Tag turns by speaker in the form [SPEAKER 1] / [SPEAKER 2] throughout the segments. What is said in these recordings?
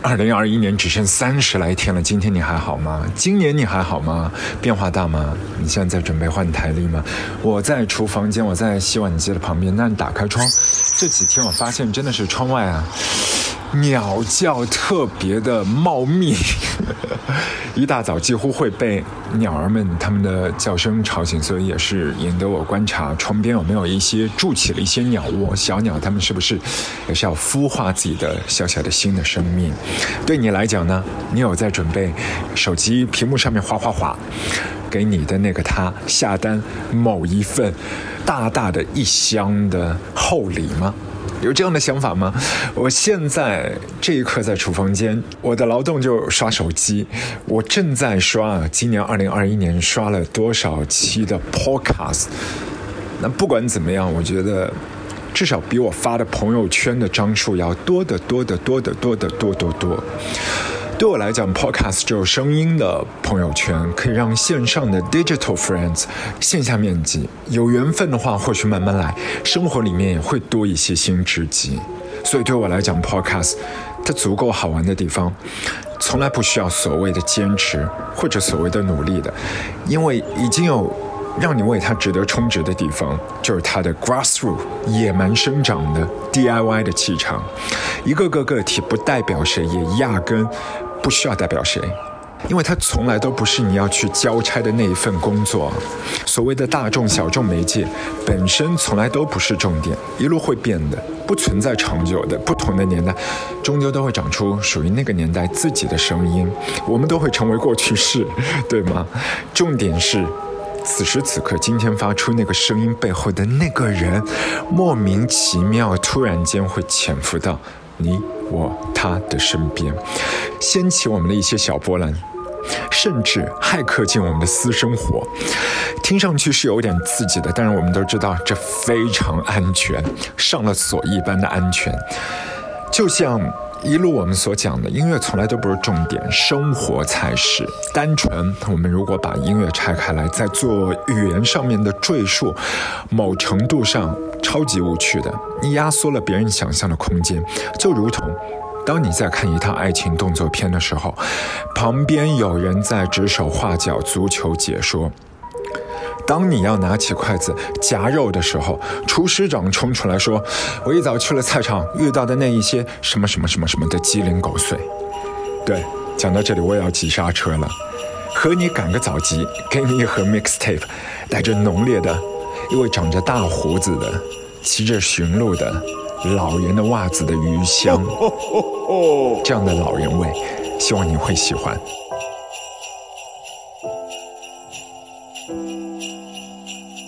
[SPEAKER 1] 二零二一年只剩三十来天了，今天你还好吗？今年你还好吗？变化大吗？你现在在准备换台历吗？我在厨房间，我在洗碗机的旁边。那你打开窗，这几天我发现真的是窗外啊。鸟叫特别的茂密，一大早几乎会被鸟儿们它们的叫声吵醒，所以也是引得我观察窗边有没有一些筑起了一些鸟窝，小鸟它们是不是也是要孵化自己的小小的新的生命？对你来讲呢，你有在准备手机屏幕上面划划划，给你的那个他下单某一份大大的一箱的厚礼吗？有这样的想法吗？我现在这一刻在厨房间，我的劳动就刷手机。我正在刷今年二零二一年刷了多少期的 Podcast。那不管怎么样，我觉得至少比我发的朋友圈的张数要多得多得多得多得多多多。对我来讲，Podcast 只有声音的朋友圈，可以让线上的 digital friends 线下面积有缘分的话，或许慢慢来，生活里面也会多一些新知己。所以对我来讲，Podcast 它足够好玩的地方，从来不需要所谓的坚持或者所谓的努力的，因为已经有。让你为它值得充值的地方，就是它的 grassroot 野蛮生长的 DIY 的气场。一个个个体不代表谁，也压根不需要代表谁，因为它从来都不是你要去交差的那一份工作。所谓的大众小众媒介本身从来都不是重点，一路会变的，不存在长久的。不同的年代，终究都会长出属于那个年代自己的声音。我们都会成为过去式，对吗？重点是。此时此刻，今天发出那个声音背后的那个人，莫名其妙，突然间会潜伏到你我他的身边，掀起我们的一些小波澜，甚至骇客进我们的私生活。听上去是有点刺激的，但是我们都知道这非常安全，上了锁一般的安全，就像。一路我们所讲的音乐从来都不是重点，生活才是。单纯，我们如果把音乐拆开来，在做语言上面的赘述，某程度上超级无趣的。你压缩了别人想象的空间，就如同当你在看一套爱情动作片的时候，旁边有人在指手画脚足球解说。当你要拿起筷子夹肉的时候，厨师长冲出来说：“我一早去了菜场，遇到的那一些什么什么什么什么的鸡零狗碎。”对，讲到这里我也要急刹车了，和你赶个早集，给你一盒 mixtape，带着浓烈的，一位长着大胡子的，骑着驯鹿的老人的袜子的余香，这样的老人味，希望你会喜欢。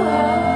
[SPEAKER 2] snow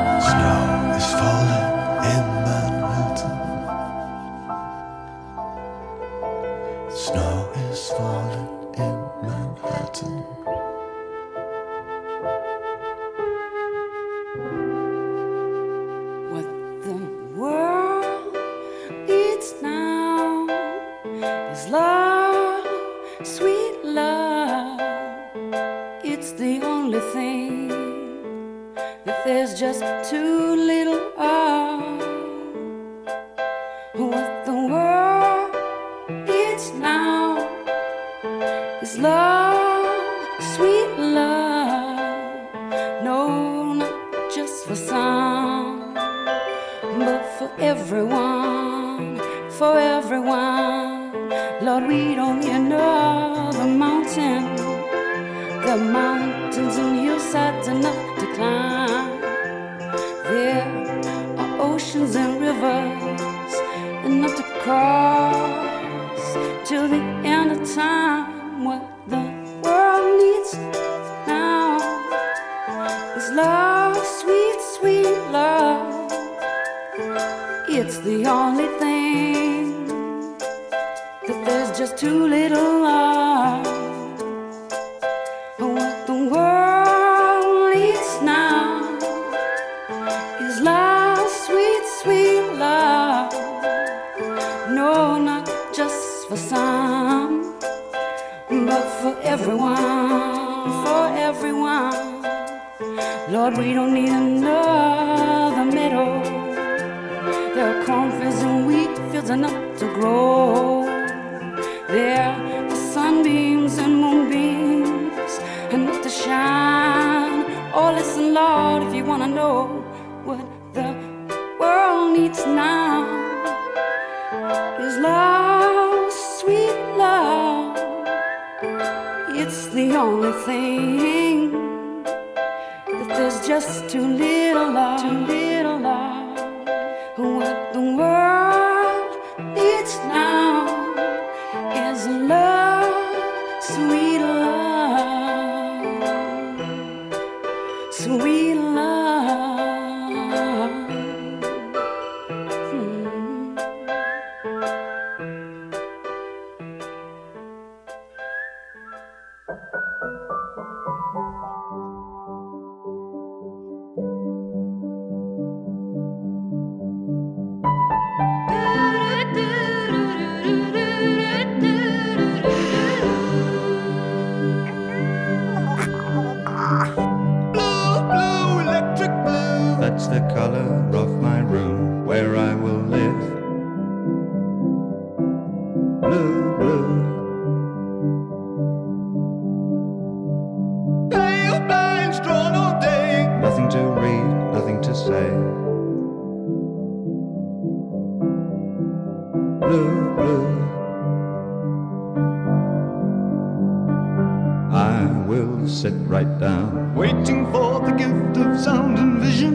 [SPEAKER 3] I will
[SPEAKER 4] sit right down,
[SPEAKER 5] waiting for the gift of sound and vision.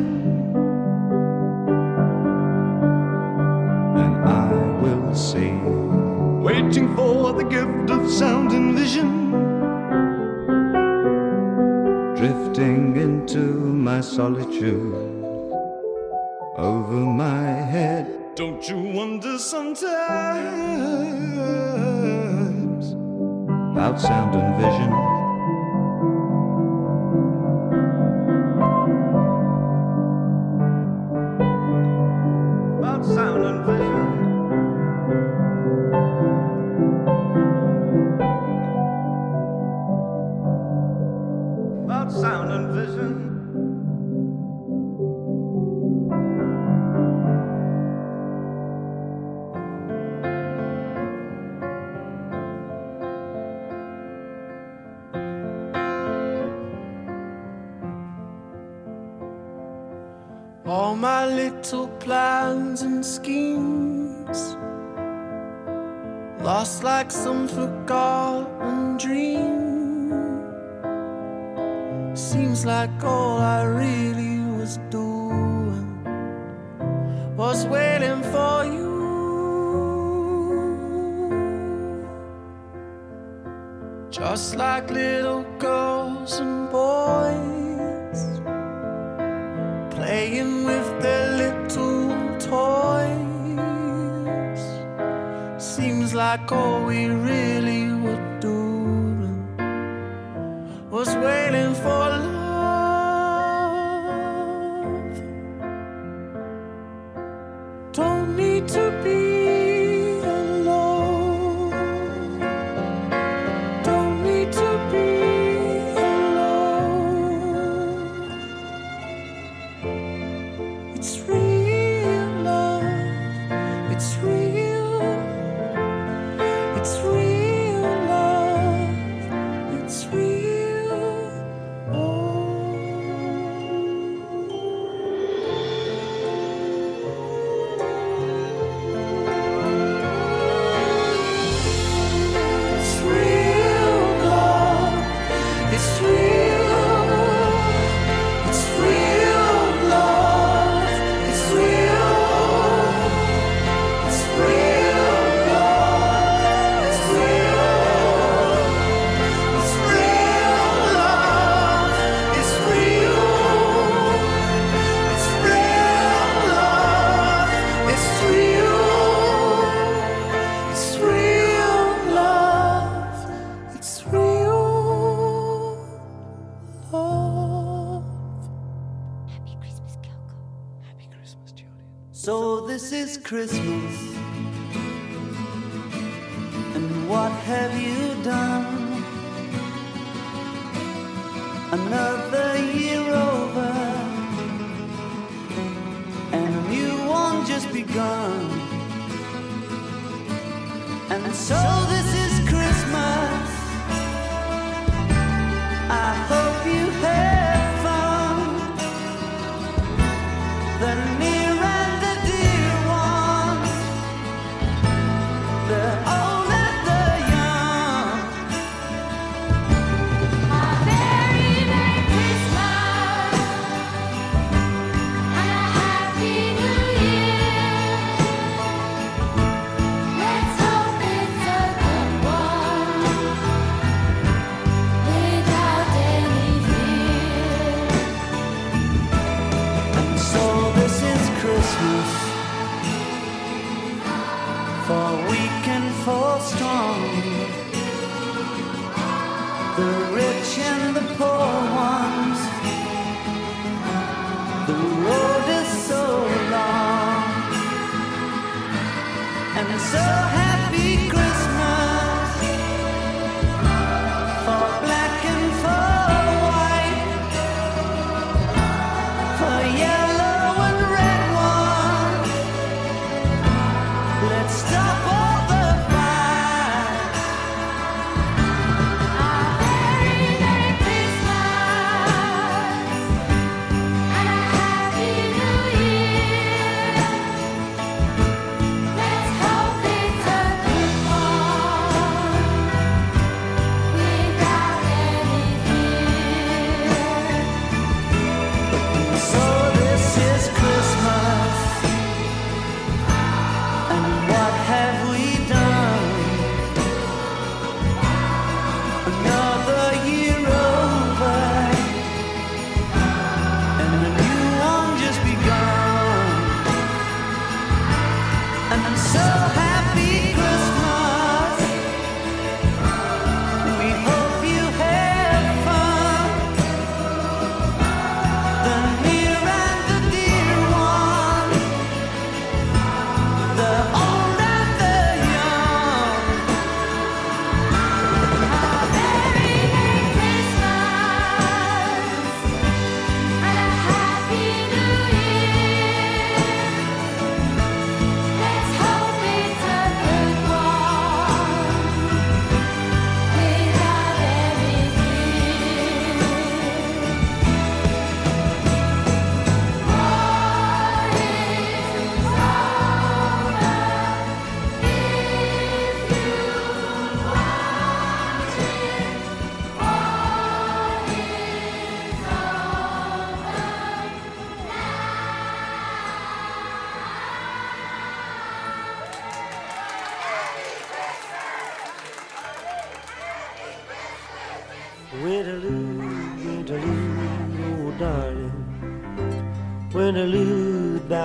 [SPEAKER 4] And I will see,
[SPEAKER 5] waiting for the gift of sound and vision.
[SPEAKER 4] Drifting into my solitude over my head.
[SPEAKER 5] Don't you wonder sometimes
[SPEAKER 4] about sound and vision?
[SPEAKER 6] Another year over, and a new one just begun. And so.
[SPEAKER 7] so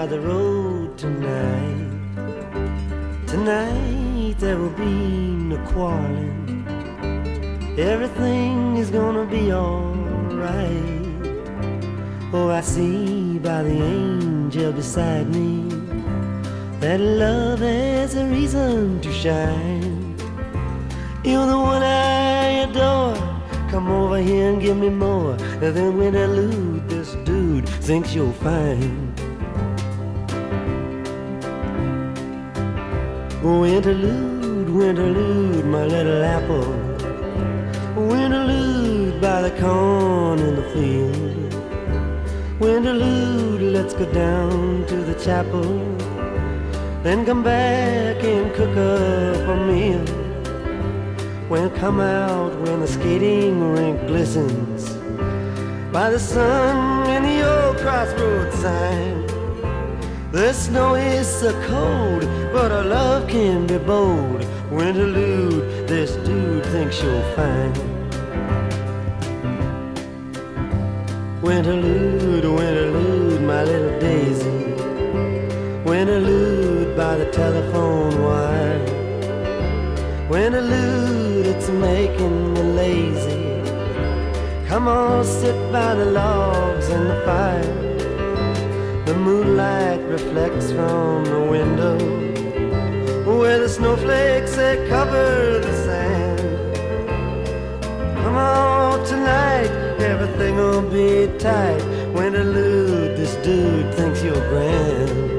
[SPEAKER 7] by the road tonight. Tonight there will be no quarreling. Everything is gonna be alright. Oh, I see by the angel beside me that love has a reason to shine. You're the one I adore. Come over here and give me more than when I lose this dude thinks you're fine. Winterlude, winterlude, my little apple. Winterlude by the corn in the field. Winterlude, let's go down to the chapel. Then come back and cook up a meal. When come out when the skating rink glistens by the sun and the old crossroads sign. The snow is so cold, but our love can be bold. Winterlude, this dude thinks you're fine. Winterlude, winterlude, my little daisy. Winterlude by the telephone wire. Winterlude, it's making me lazy. Come on, sit by the logs and the fire. The moonlight reflects from the window where the snowflakes that cover the sand. Come on tonight, everything'll be tight. Winterlude, this dude thinks you're grand.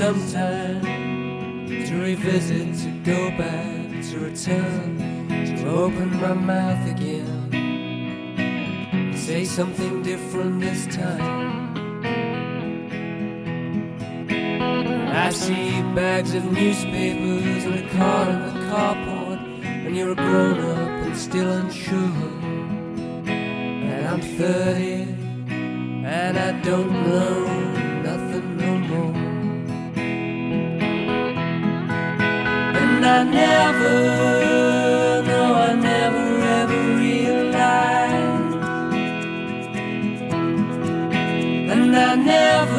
[SPEAKER 8] I just some time? to revisit, to go back, to return, to open my mouth again, say something different this time. I see bags of newspapers and a car in the carport, and you're a grown up and still unsure. And I'm 30, and I don't know I never, no, I never ever realized. And I never,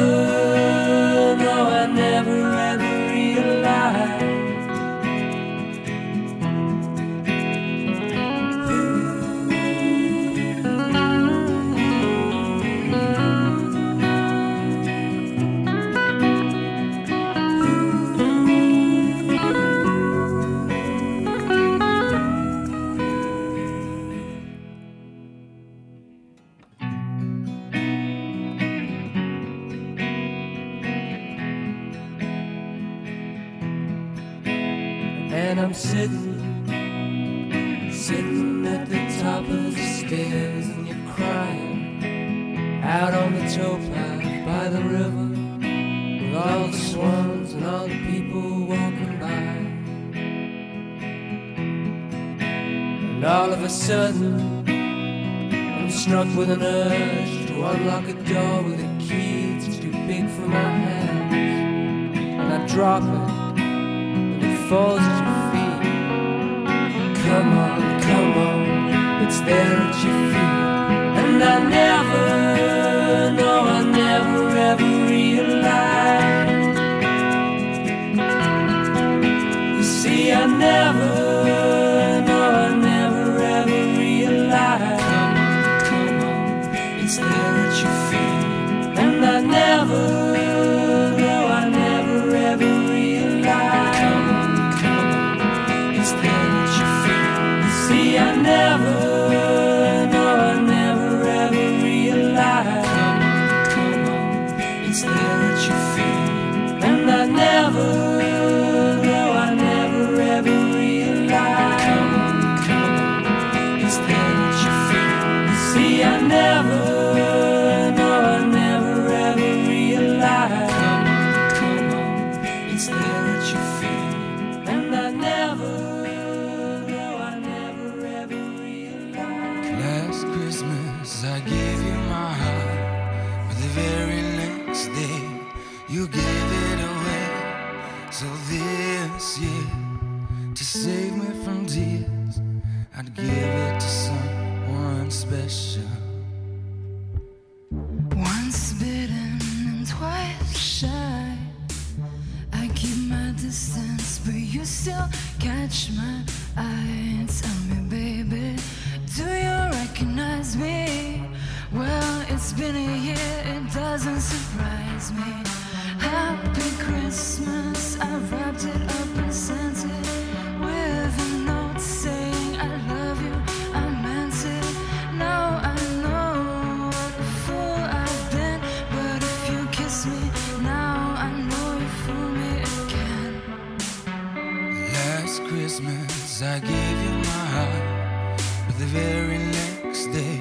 [SPEAKER 8] sudden, I'm struck with an urge to unlock a door with a key that's too big for my hands. And I drop it, and it falls at your feet. Come on, come on, it's there at your feet. And I never.
[SPEAKER 9] doesn't surprise me. Happy Christmas, I wrapped it up and sent it with a note saying I love you. I meant it. Now I know what a fool I've been, but if you kiss me now, I know you fool me again.
[SPEAKER 10] Last Christmas, I gave you my heart, but the very next day.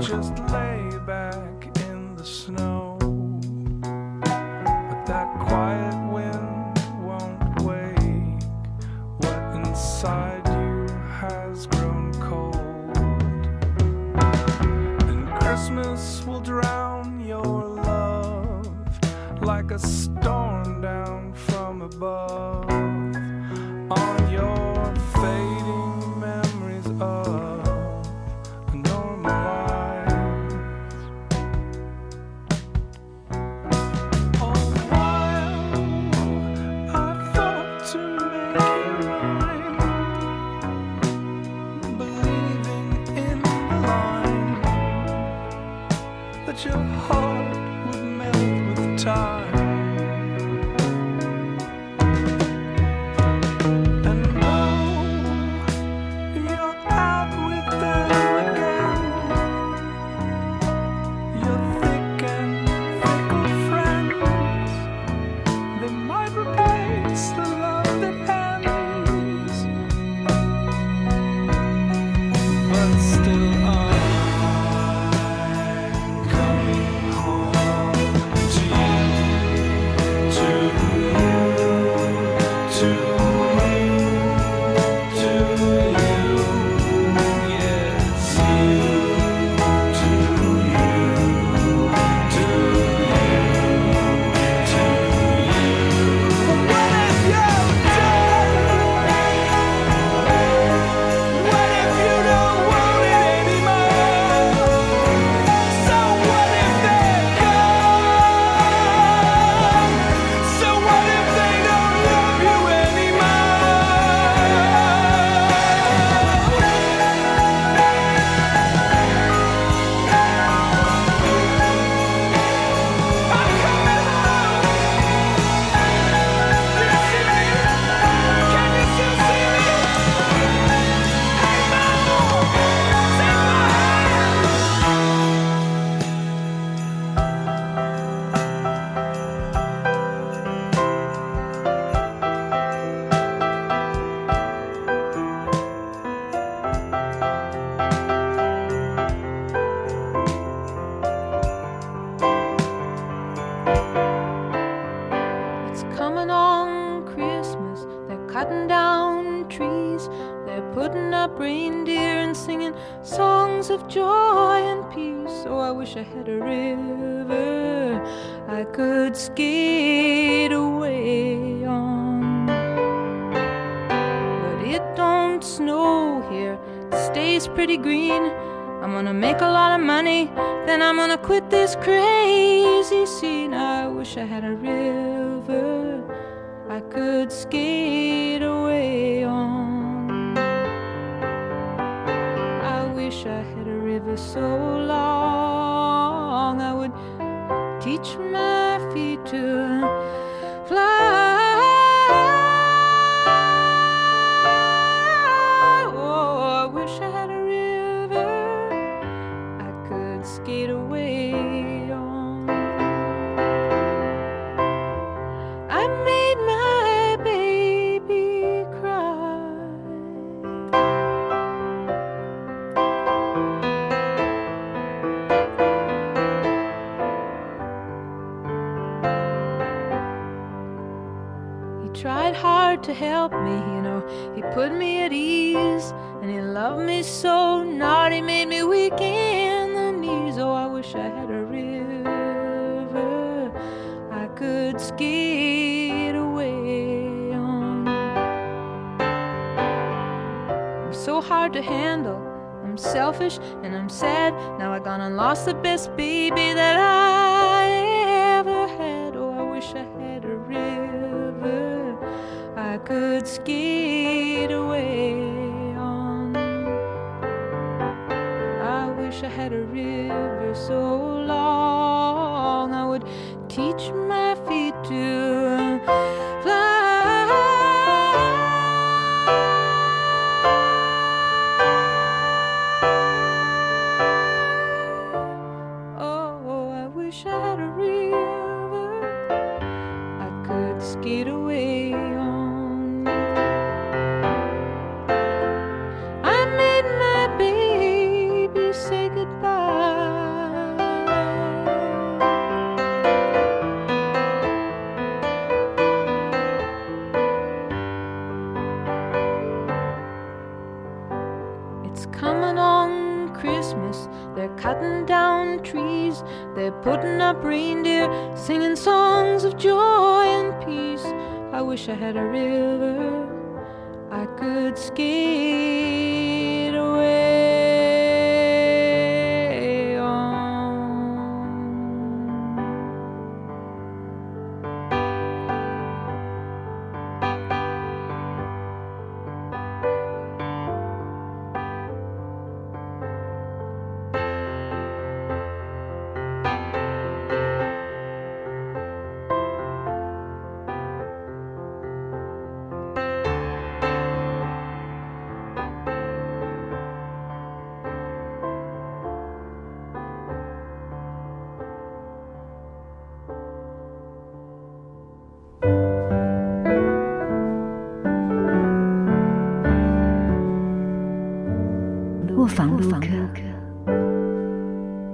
[SPEAKER 11] Just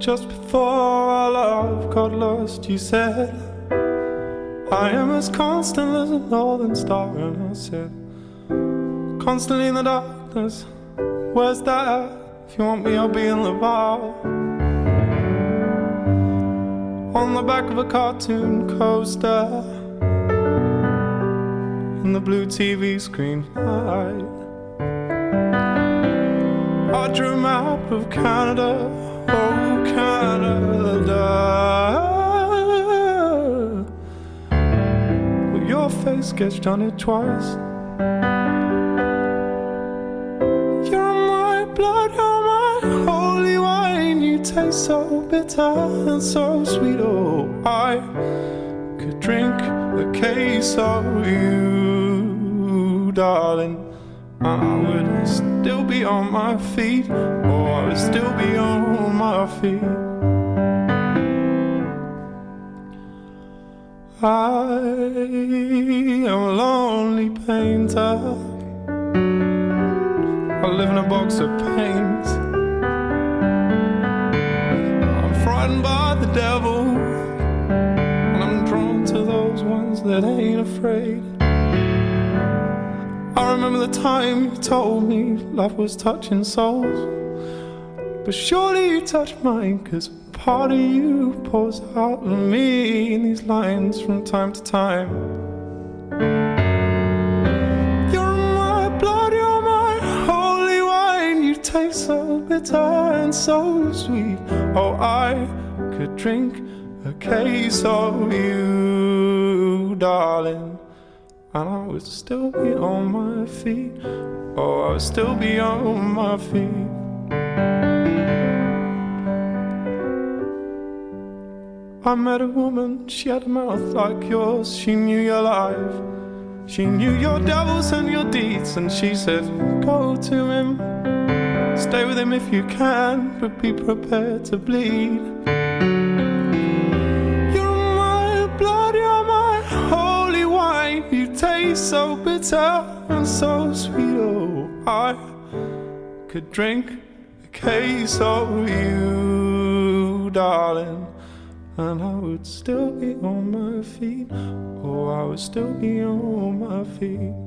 [SPEAKER 12] Just before our love got lost, you said, I am as constant as a northern star. And I said, Constantly in the darkness, where's that? If you want me, I'll be in bar. On the back of a cartoon coaster, in the blue TV screen light. I drew a map of Canada, Canada. Your face gets on it twice. You're my blood, you're my holy wine. You taste so bitter and so sweet. Oh, I could drink a case of you, darling. I would still be on my feet. I would still be on my feet. I am a lonely painter. I live in a box of paints. I'm frightened by the devil. And I'm drawn to those ones that ain't afraid. I remember the time you told me love was touching souls. But surely you touch mine, cause part of you pours out of me in these lines from time to time. You're my blood, you're my holy wine. You taste so bitter and so sweet. Oh, I could drink a case of you, darling. And I would still be on my feet. Oh, I would still be on my feet. I met a woman, she had a mouth like yours. She knew your life. She knew your devils and your deeds. And she said, Go to him. Stay with him if you can, but be prepared to bleed. You're my blood, you're my holy wine. You taste so bitter and so sweet. Oh, I could drink a case of you, darling. And I would still be on my feet. Oh, I would still be on my feet.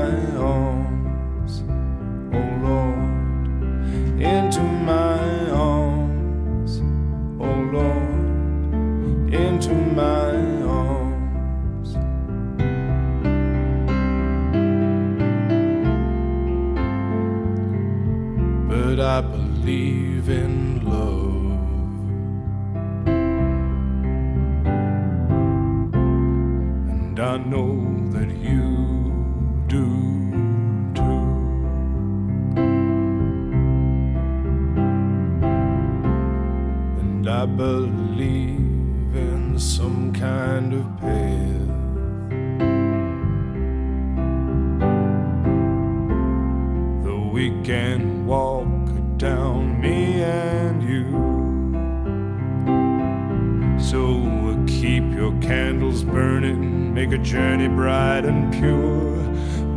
[SPEAKER 13] journey bright and pure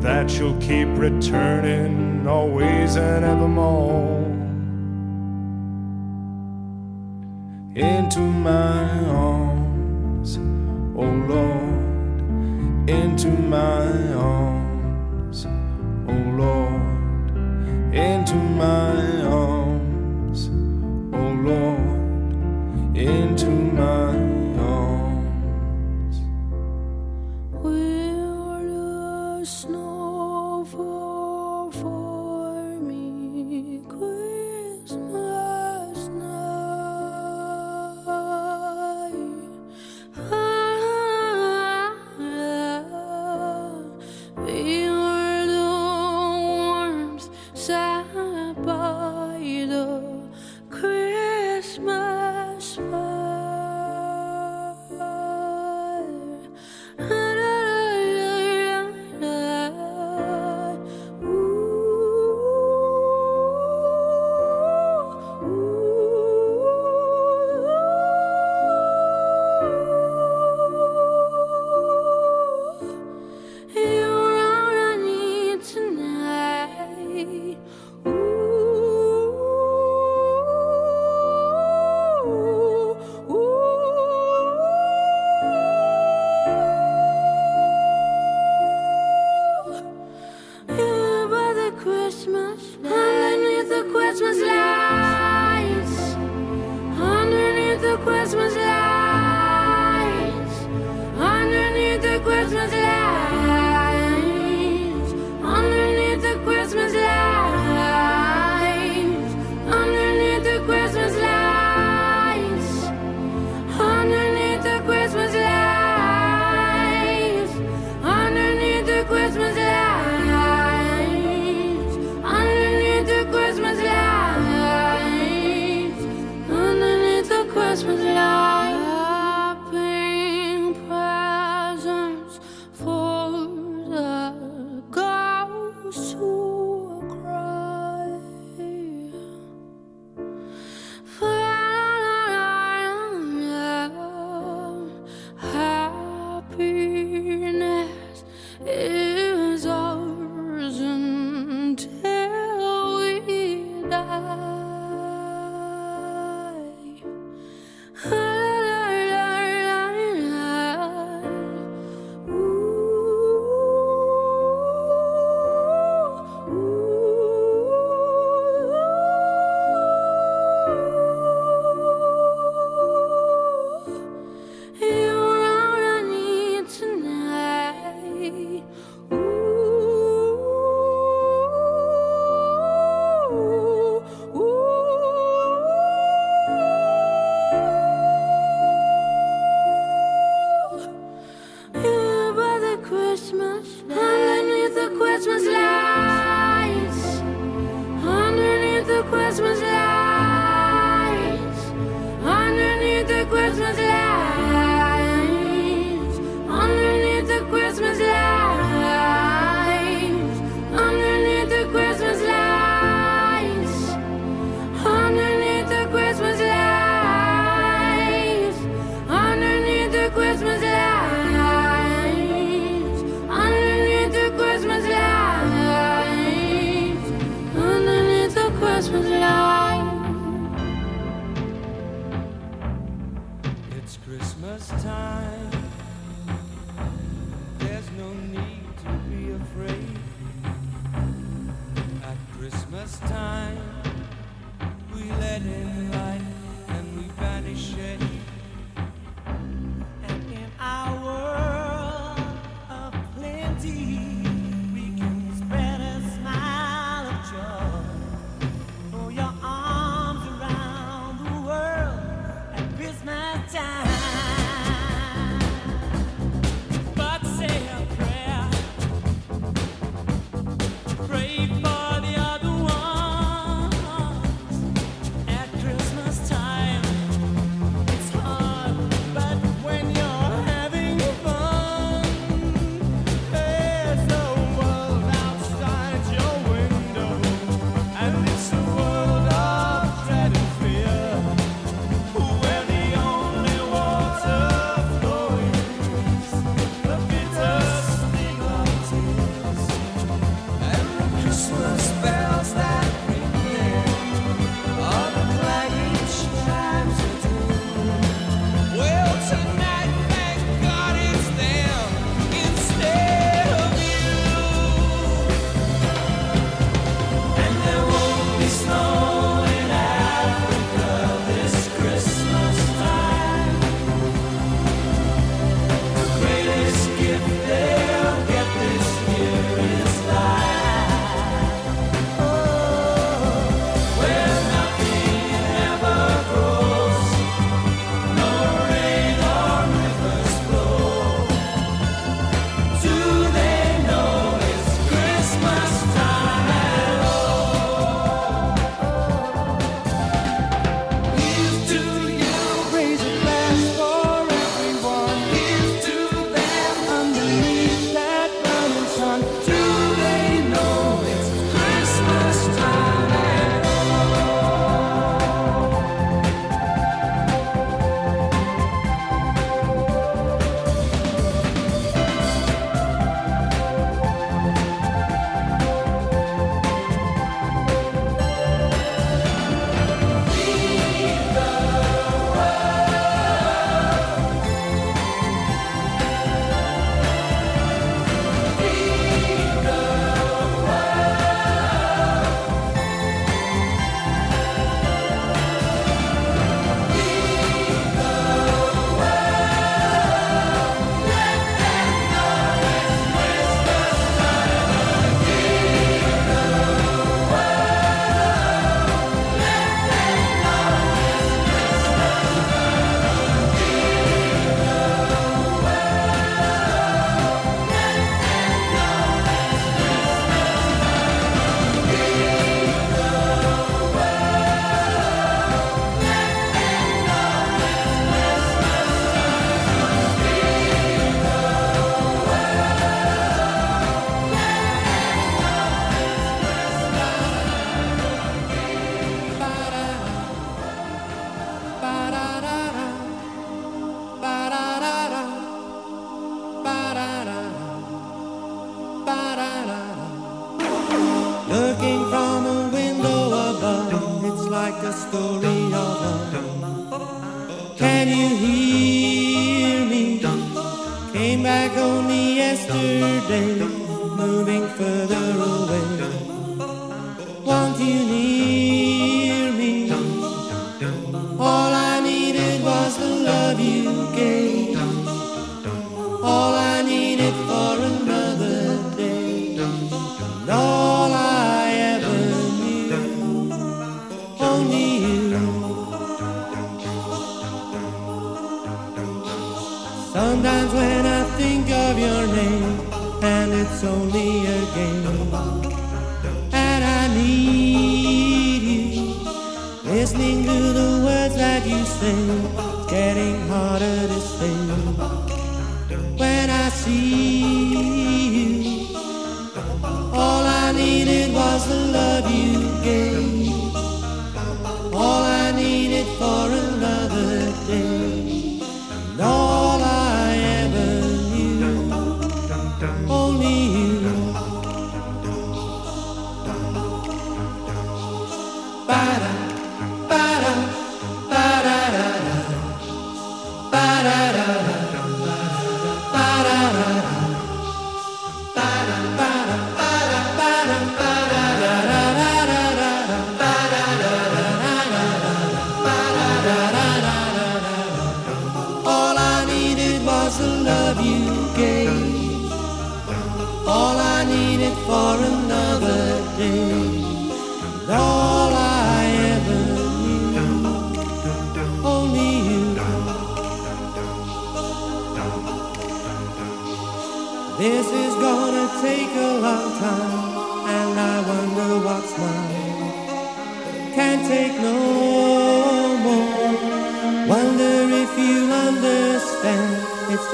[SPEAKER 13] that you'll keep returning always and evermore into my arms, oh Lord, into my arms, oh Lord, into my arms.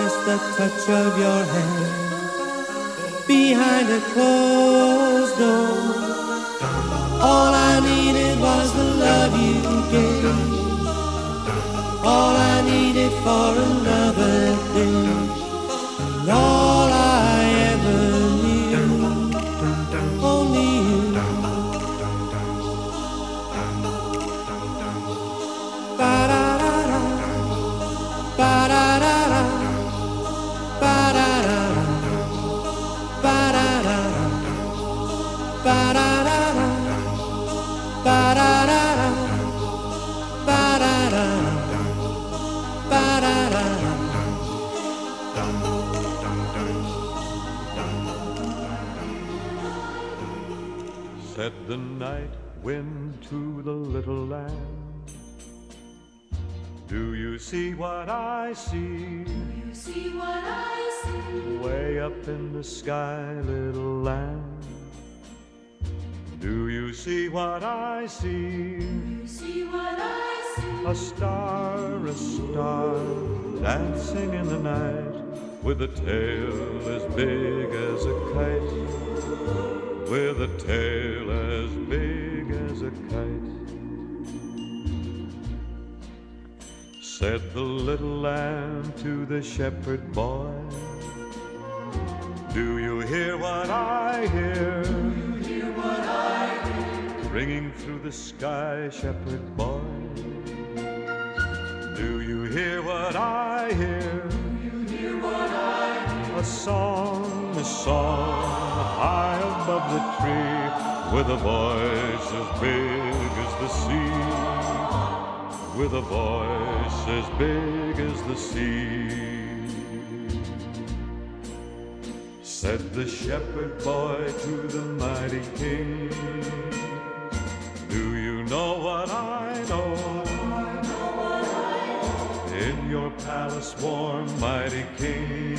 [SPEAKER 14] Just the touch of your hand behind a closed door. All I needed was the love you gave. All I needed for a day.
[SPEAKER 3] Lamb. Do you see what I see?
[SPEAKER 15] Do you see what I see?
[SPEAKER 3] Way up in the sky, little lamb. Do you see what I see?
[SPEAKER 15] Do you see what I see?
[SPEAKER 3] A star, a star, dancing in the night, with a tail as big as a kite. With a tail as big as a kite. Said the little lamb to the shepherd boy, Do you hear what I hear?
[SPEAKER 15] Do you hear what I hear?
[SPEAKER 3] Ringing through the sky, shepherd boy. Do you hear what I hear?
[SPEAKER 15] Do you hear what I hear?
[SPEAKER 3] A song, a song, high above the tree, with a voice as big as the sea. With a voice as big as the sea. Said the shepherd boy to the mighty king, Do you know what I know? In your palace warm, mighty king,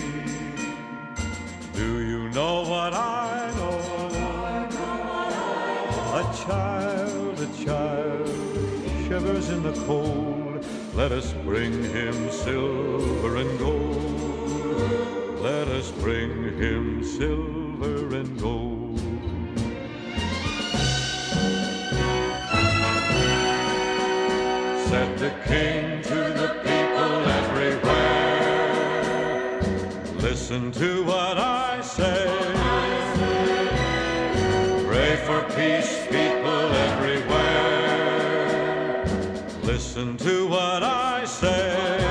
[SPEAKER 3] do you know what I know? A child, in the cold. Let us bring him silver and gold. Let us bring him silver and gold. Said the king to the people everywhere. Listen to what I say. Pray for peace, people Listen to what I say.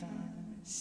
[SPEAKER 16] Summertime.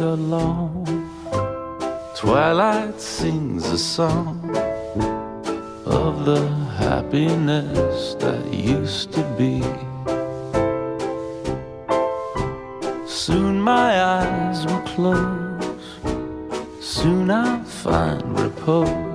[SPEAKER 9] alone.
[SPEAKER 8] Twilight sings a song of the happiness that used to be. Soon my eyes will close, soon I'll find repose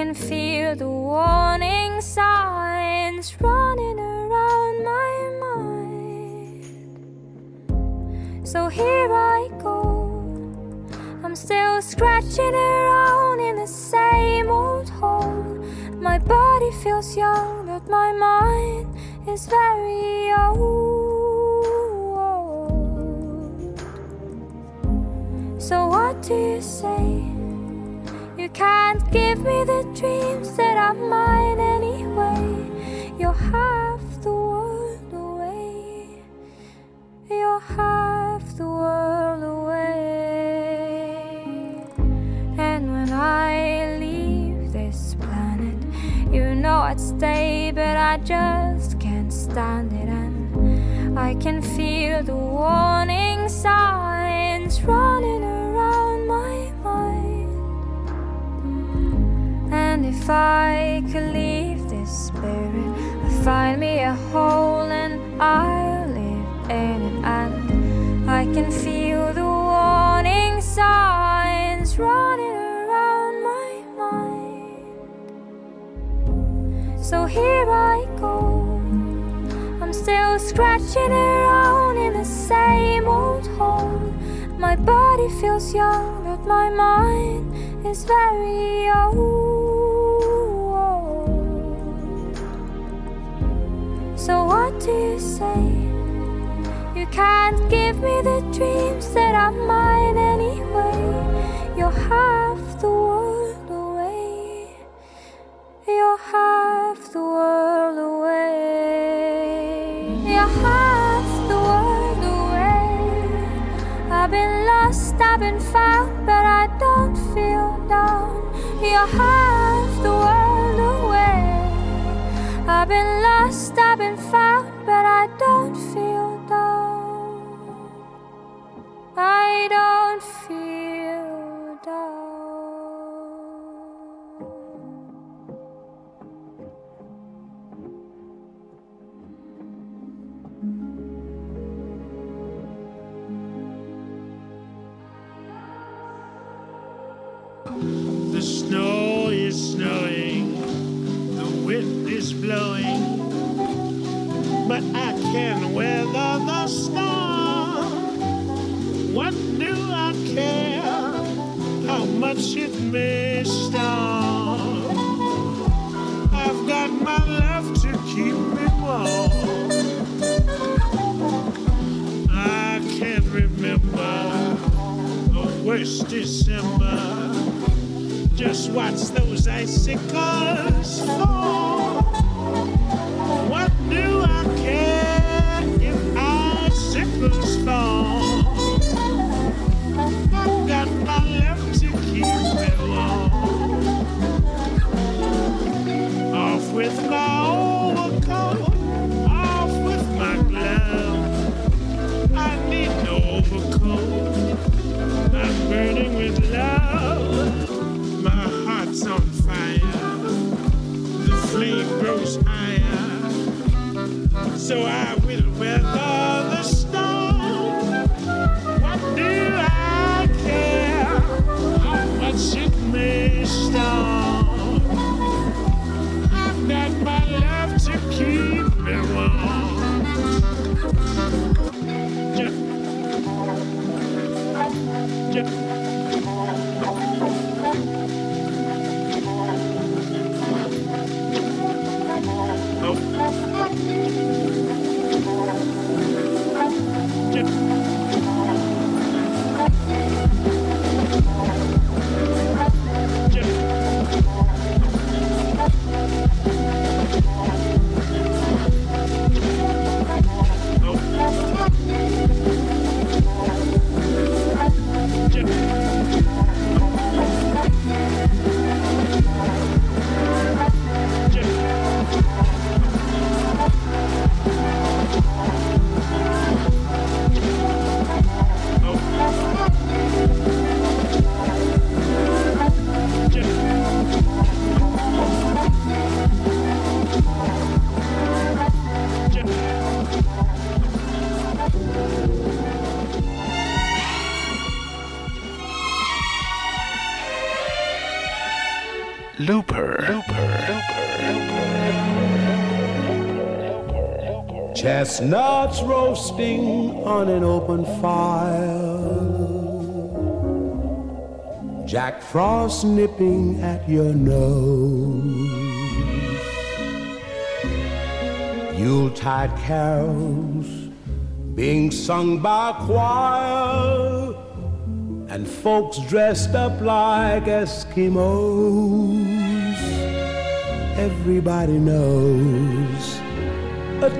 [SPEAKER 16] can feel the warning signs running around my mind. So here I go. I'm still scratching around in the same old hole. My body feels young, but my mind is very old. So, what do you say? can't give me the dreams that are mine anyway. You're half the world away. You're half
[SPEAKER 17] the world away. And when I leave this planet, you know I'd stay, but I just can't stand it. And I can feel the warning signs running. If I could leave this spirit, I'd find me a hole and I'll live in it. And I can feel the warning signs running around my mind. So here I go. I'm still scratching around in the same old hole. My body feels young, but my mind is very old. So what do you say? You can't give me the dreams that are mine anyway. You're half the world away. You're half the world away. You're half the world away. I've been lost, I've been found, but I don't feel down. You're half the world. I've been lost, I've been found, but I don't feel down. I don't feel
[SPEAKER 18] Chestnuts roasting on an open fire. Jack Frost nipping at your nose. Yuletide carols being sung by choir. And folks dressed up like Eskimos. Everybody knows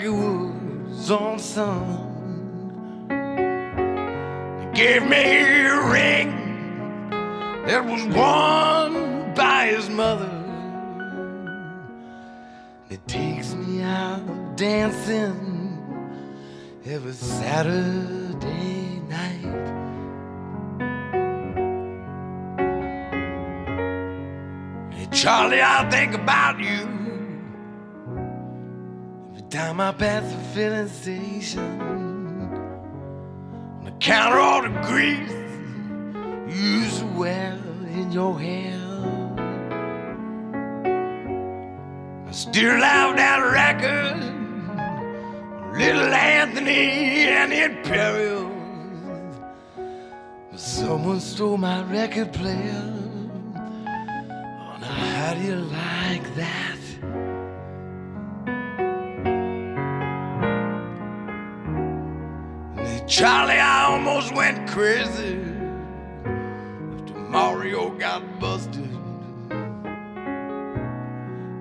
[SPEAKER 19] He was on son. He gave me a ring that was worn by his mother. It takes me out dancing every Saturday night. Hey, Charlie, I think about you time I pass the filling station. On account of all the grease to wear in your hair. I still have that record, Little Anthony and the Imperials. Someone stole my record player. Oh, now how do you like that? Charlie, I almost went crazy after Mario got busted.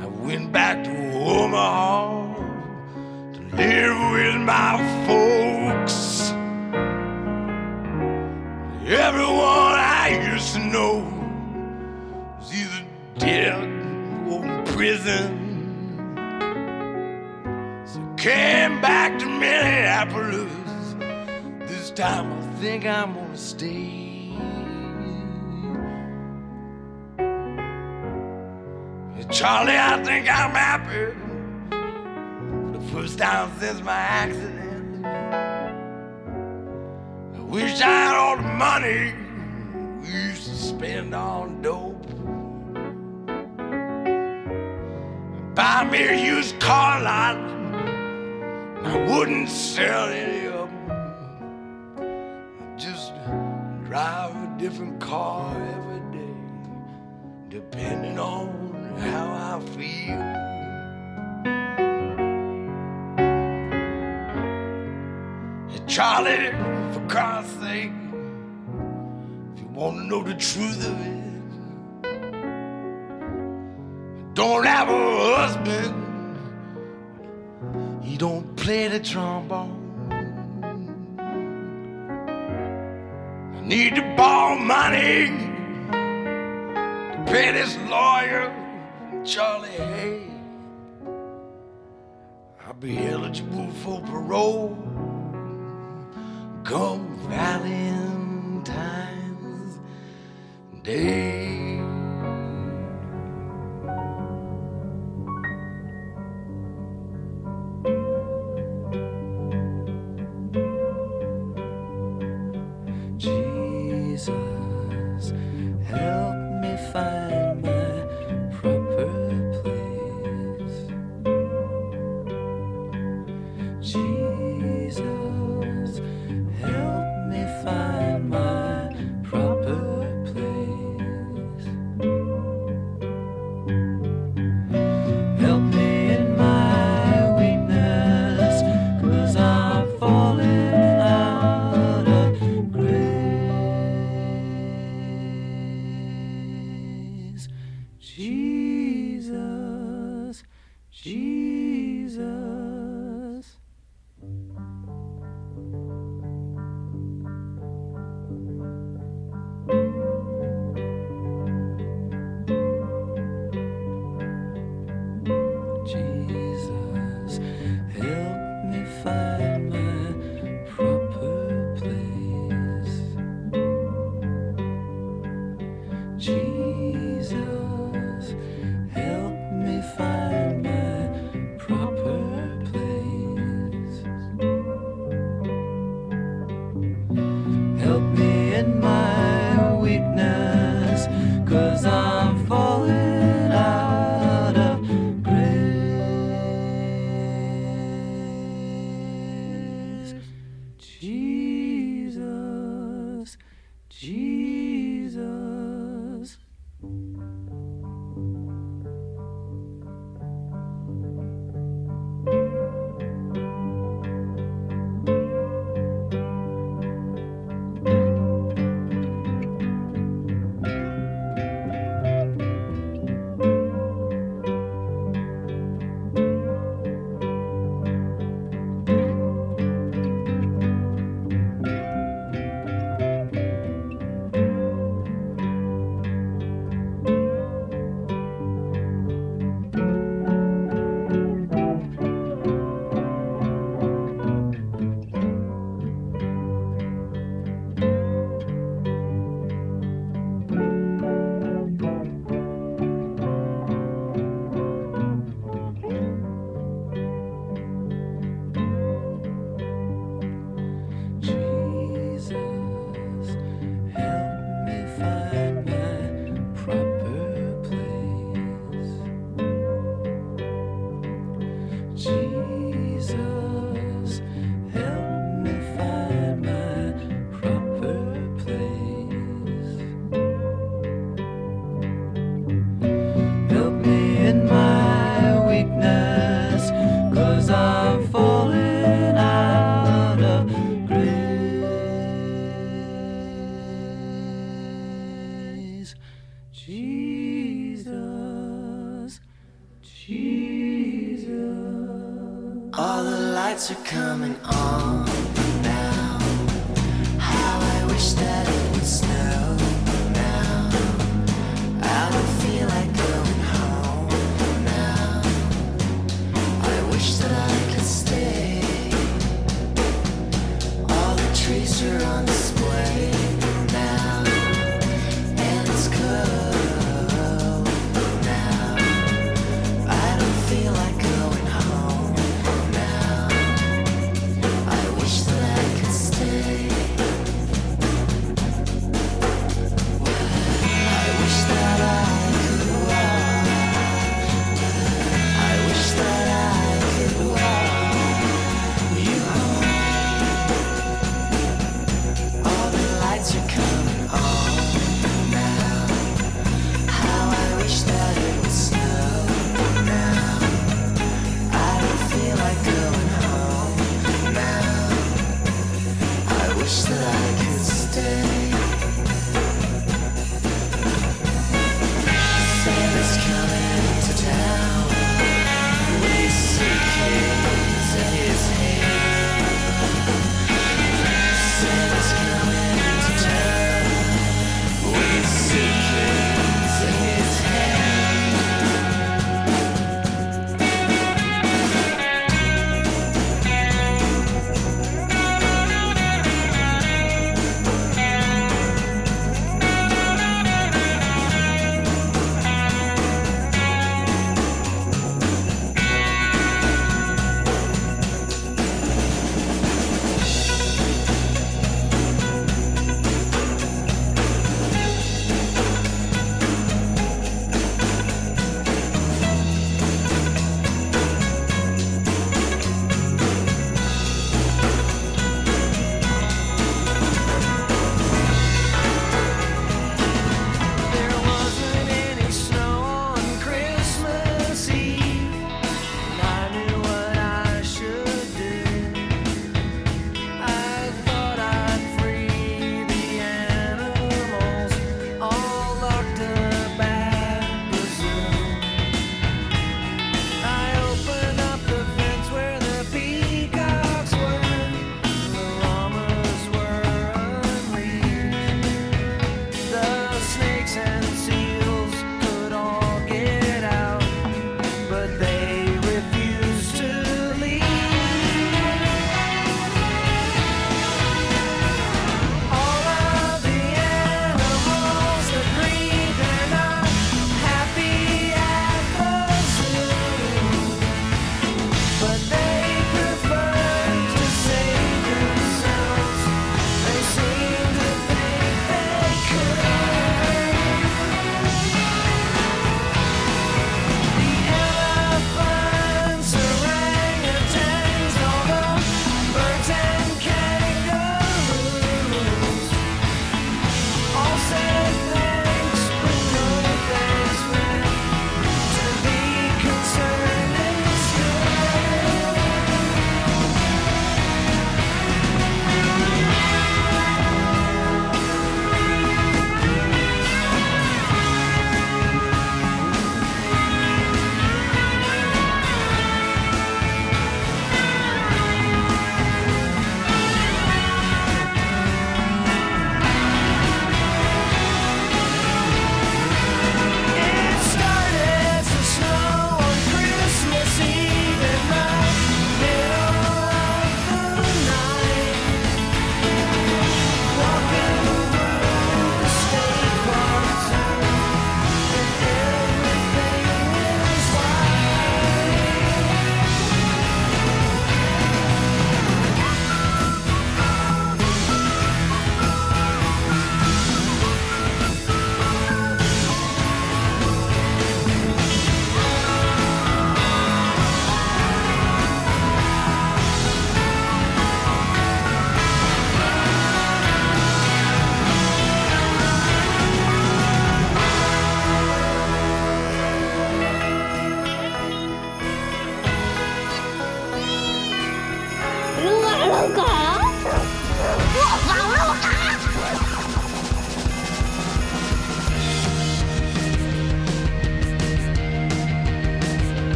[SPEAKER 19] I went back to Omaha to live with my folks. Everyone I
[SPEAKER 8] used to know was either dead or in prison. So I came back to Minneapolis. Time I think I'm gonna stay. Charlie, I think I'm happy for the first time since my accident. I wish I had all the money we used to spend on dope. Buy me a used car lot, I wouldn't sell any drive a different car every day, depending on how I feel. Hey, Charlie, for God's sake, if you want to know the truth of it, don't have a husband. He don't play the trombone. Need to borrow money to pay this lawyer, Charlie Hay. I'll be eligible for parole come Valentine's Day. 情。